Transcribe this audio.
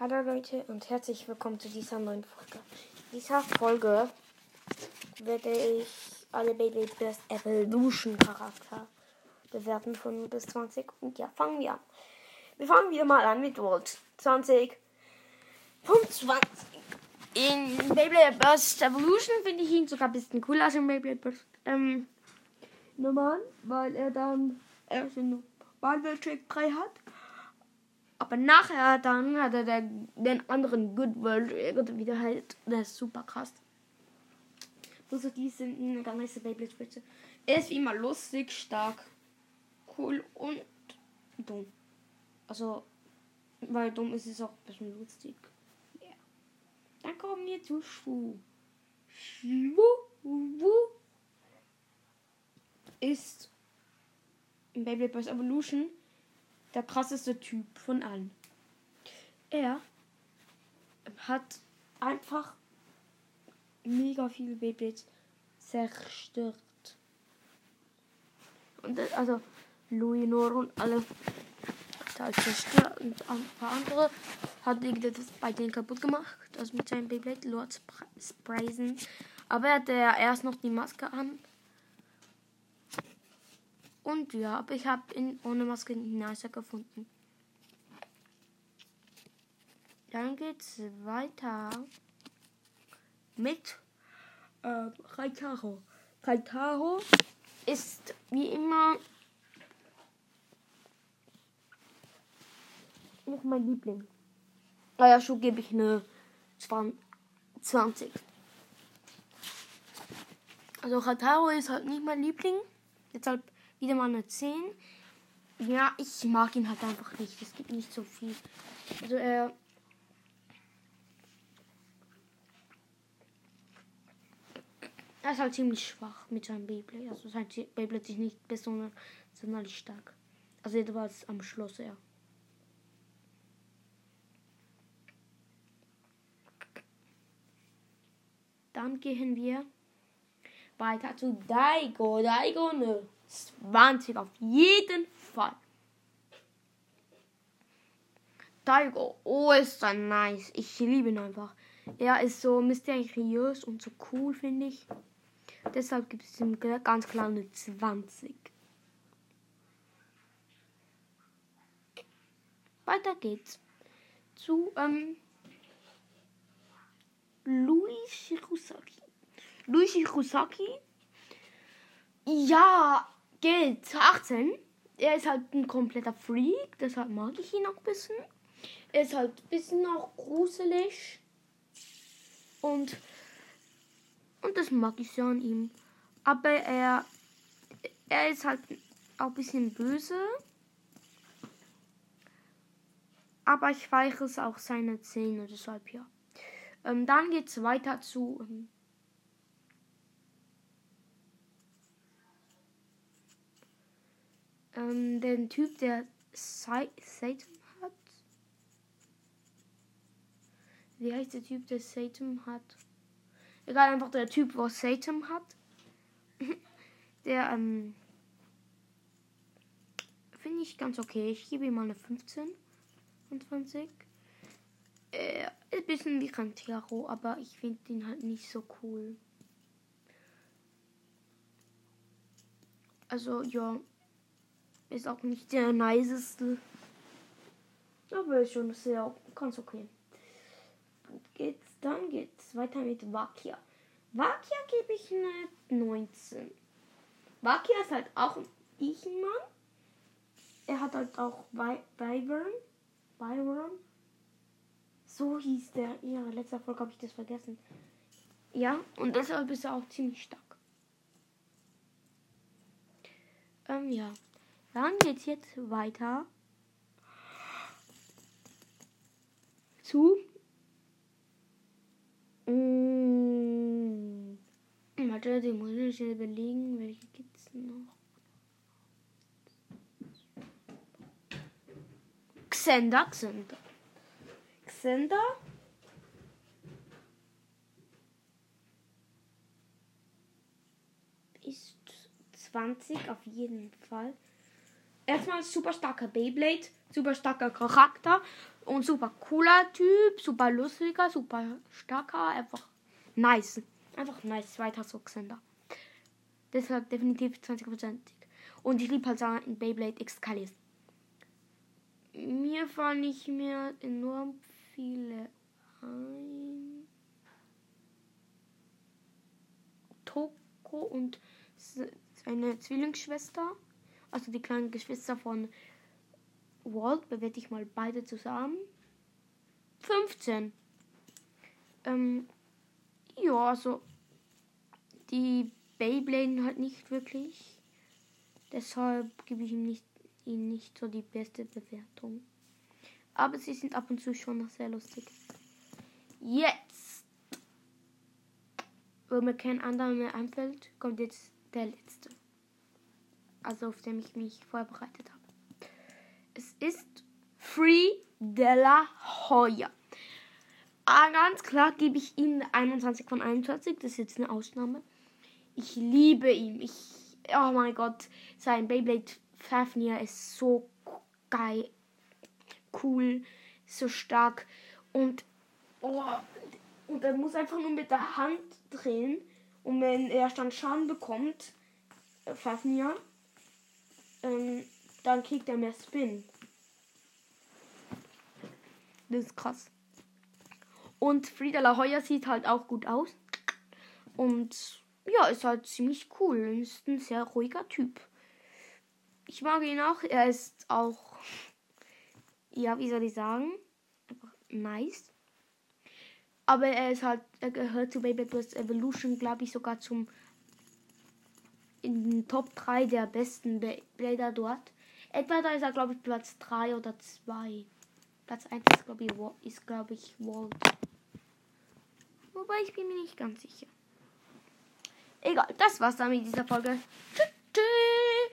Hallo Leute und herzlich willkommen zu dieser neuen Folge. In dieser Folge werde ich alle Beyblade Best Evolution Charakter bewerten von 0 bis 20. Und ja, fangen wir an. Wir fangen wieder mal an mit World 20. Punkt 20. In Beyblade Burst Evolution finde ich ihn sogar ein bisschen cooler als in Beyblade Burst ähm, normal, weil er dann erst in Marvel Trick 3 hat. Aber nachher dann hat er den, anderen Good World wieder halt. Das ist super krass. Also die sind eine ganz nice Beyblade Spitze. Er ist wie immer lustig, stark, cool und dumm. Also, weil dumm ist es auch ein bisschen lustig. Yeah. Dann kommen wir zu Schuh. Schuh ist in Beyblade Burst Evolution der krasseste Typ von allen. Er hat einfach mega viele Beyblades zerstört. Und das, also Luinor und alle total zerstört und ein paar andere hat das bei denen kaputt gemacht, also mit seinem Beyblade Lord Sprazen. Aber er hatte ja erst noch die Maske an und ja, aber ich habe ihn ohne Maske nicer gefunden. Dann geht's weiter mit äh, Kaitaro. Kaitaro ist wie immer nicht mein Liebling. Naja, schon gebe ich eine 20. Also Kaitaro ist halt nicht mein Liebling. Deshalb wieder mal eine 10. Ja, ich mag ihn halt einfach nicht. Es gibt nicht so viel. Also er. Er ist halt ziemlich schwach mit seinem Beyblade. Also sein Beyblade ist nicht besonders sonderlich stark. Also jedenfalls am Schloss er. Dann gehen wir weiter zu Daigo. Daigo, ne. 20 auf jeden Fall. Daigo, oh, ist er nice. Ich liebe ihn einfach. Er ist so mysteriös und so cool, finde ich. Deshalb gibt es ihm ganz klar eine 20. Weiter geht's zu ähm, Luis Shirosaki. Luis Shirosaki. Ja, gilt 18. Er ist halt ein kompletter Freak, deshalb mag ich ihn auch ein bisschen. Er ist halt ein bisschen auch gruselig. Und, und das mag ich so an ihm. Aber er, er ist halt auch ein bisschen böse. Aber ich weichere auch seine Zähne, deshalb ja. Ähm, dann es weiter zu ähm, ähm, den Typ, der Satan hat. Wie heißt der Typ, der Satan hat? Egal, einfach der Typ, was Satan hat. der, ähm, finde ich ganz okay. Ich gebe ihm mal eine 15 von 20. Äh, ein bisschen wie Cantero, aber ich finde ihn halt nicht so cool. Also, ja, ist auch nicht der niceste. Aber ist schon sehr ganz okay. Geht's, dann geht's weiter mit Vakia. Vakia gebe ich eine 19. Vakia ist halt auch ein Ichmann. Er hat halt auch Byron. Byron. So hieß der. Ja, letzter Folge habe ich das vergessen. Ja, und deshalb ist er auch ziemlich stark. Ähm, ja. Dann geht's jetzt weiter zu mmh, Warte, die muss ich schnell überlegen, welche gibt's noch? Xenda, Xenda. Xenda. Ist 20 auf jeden Fall. Erstmal super starker Beyblade, super starker Charakter und super cooler Typ, super lustiger, super starker, einfach nice. Einfach nice, zweiter Socksender. Deshalb definitiv 20%. Und ich liebe halt sagen Beyblade Excalibur. Mir fallen nicht mehr enorm viele ein. Toko und seine Zwillingsschwester, also die kleinen Geschwister von Walt, bewerte ich mal beide zusammen. 15. Ähm, ja, also die Beyblade halt nicht wirklich. Deshalb gebe ich ihm nicht, ihnen nicht so die beste Bewertung. Aber sie sind ab und zu schon noch sehr lustig. Jetzt, wo mir kein anderer mehr einfällt, kommt jetzt der letzte. Also auf den ich mich vorbereitet habe. Es ist Free de la Hoya. Ah, ganz klar gebe ich ihm 21 von 21. Das ist jetzt eine Ausnahme. Ich liebe ihn. Ich, oh mein Gott, sein Beyblade Fafnir ist so geil, cool, so stark und oh, und er muss einfach nur mit der Hand drehen und wenn er dann Schaden bekommt, äh, Fafnir, ähm, dann kriegt er mehr Spin. Das ist krass. Und Frieda La Hoya sieht halt auch gut aus. Und ja, ist halt ziemlich cool. Ist ein sehr ruhiger Typ. Ich mag ihn auch. Er ist auch, ja, wie soll ich sagen, einfach nice. Aber er ist halt, er gehört zu Baby Burst Evolution, glaube ich, sogar zum in den Top 3 der besten Blader dort. Etwa da ist er, glaube ich, Platz 3 oder 2. Platz 1 ist, glaube ich, ist, glaube ich, Walt. Wobei ich bin mir nicht ganz sicher. Egal, das war's dann mit dieser Folge. Tschüss.